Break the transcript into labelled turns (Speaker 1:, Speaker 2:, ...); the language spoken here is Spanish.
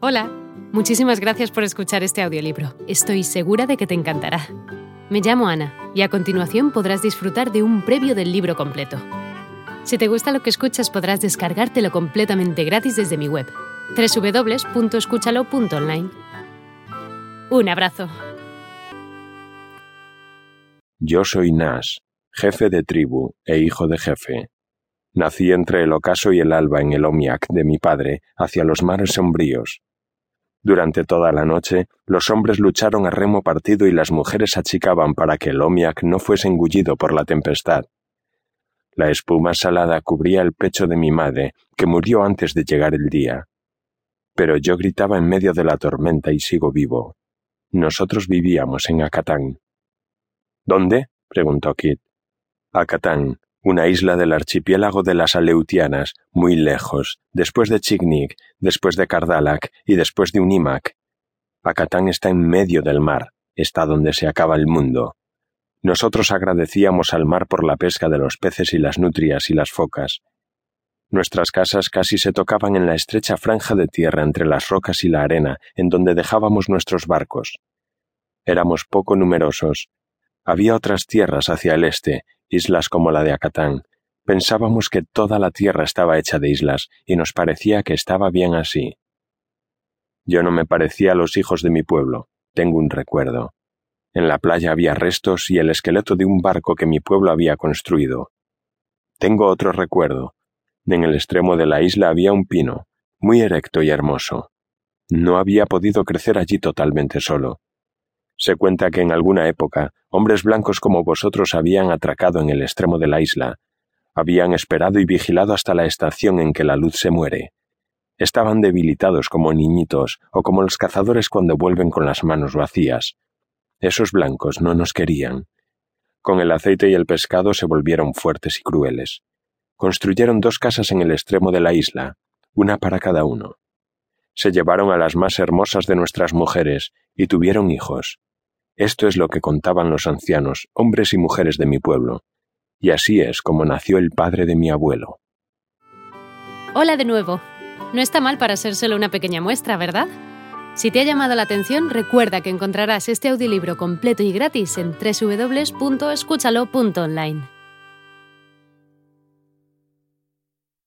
Speaker 1: Hola, muchísimas gracias por escuchar este audiolibro. Estoy segura de que te encantará. Me llamo Ana y a continuación podrás disfrutar de un previo del libro completo. Si te gusta lo que escuchas podrás descargártelo completamente gratis desde mi web, www.escúchalo.online. Un abrazo.
Speaker 2: Yo soy Nas, jefe de tribu e hijo de jefe. Nací entre el ocaso y el alba en el Omiak de mi padre, hacia los mares sombríos. Durante toda la noche, los hombres lucharon a remo partido y las mujeres achicaban para que el Omiak no fuese engullido por la tempestad. La espuma salada cubría el pecho de mi madre, que murió antes de llegar el día. Pero yo gritaba en medio de la tormenta y sigo vivo. Nosotros vivíamos en Acatán. ¿Dónde? preguntó Kit. Acatán, una isla del archipiélago de las Aleutianas, muy lejos, después de Chignik, después de Kardalak y después de Unimak. Acatán está en medio del mar, está donde se acaba el mundo. Nosotros agradecíamos al mar por la pesca de los peces y las nutrias y las focas. Nuestras casas casi se tocaban en la estrecha franja de tierra entre las rocas y la arena, en donde dejábamos nuestros barcos. Éramos poco numerosos. Había otras tierras hacia el este, islas como la de Acatán. Pensábamos que toda la tierra estaba hecha de islas, y nos parecía que estaba bien así. Yo no me parecía a los hijos de mi pueblo, tengo un recuerdo. En la playa había restos y el esqueleto de un barco que mi pueblo había construido. Tengo otro recuerdo. En el extremo de la isla había un pino, muy erecto y hermoso. No había podido crecer allí totalmente solo. Se cuenta que en alguna época hombres blancos como vosotros habían atracado en el extremo de la isla, habían esperado y vigilado hasta la estación en que la luz se muere. Estaban debilitados como niñitos o como los cazadores cuando vuelven con las manos vacías. Esos blancos no nos querían. Con el aceite y el pescado se volvieron fuertes y crueles. Construyeron dos casas en el extremo de la isla, una para cada uno. Se llevaron a las más hermosas de nuestras mujeres y tuvieron hijos. Esto es lo que contaban los ancianos, hombres y mujeres de mi pueblo. Y así es como nació el padre de mi abuelo.
Speaker 1: Hola de nuevo. No está mal para ser solo una pequeña muestra, ¿verdad? Si te ha llamado la atención, recuerda que encontrarás este audiolibro completo y gratis en www.escúchalo.online.